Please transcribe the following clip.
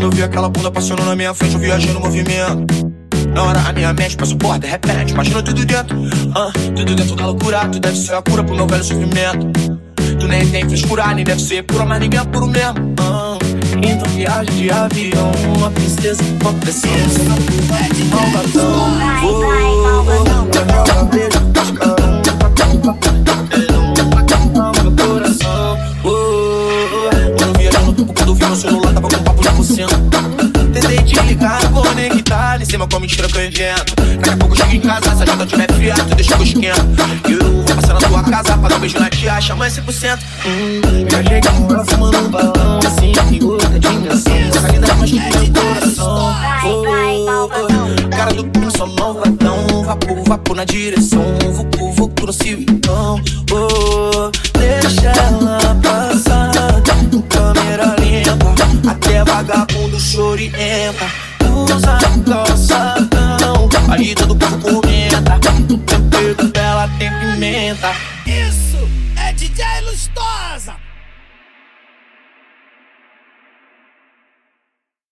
Quando eu vi aquela bunda passando na minha frente, eu viajei no movimento. Na hora a minha mente passa porra, de repente, imagina tudo dentro. Ah, tudo dentro da loucura, tu deve ser a cura pro meu velho sofrimento. Tu nem tem frescura, nem deve ser pura, mas ninguém é puro mesmo. Ah, então viagem de avião, uma princesa, uma princesa. Malvadão, oh, oh. Oh, oh, no cima. Tentei te ligar, conectar em cima com a mentira que eu invento. Daqui a pouco chego em casa, se a janta tiver fria, tu deixa que eu esquento. Eu vou passar na tua casa pra dar um beijo na tia, chama 100%. Hum, viajei com ela fumando um balão, assim, em outra dimensão. Essa linda mais que meu coração. Oh, cara do cu, só malvadão. Vapor, vapor na direção. Vucu, vucu no civitão. Oh, deixa ela chorienta. Usa calçadão, aí todo povo comenta. Tempero dela tem pimenta. Isso é DJ Lustosa.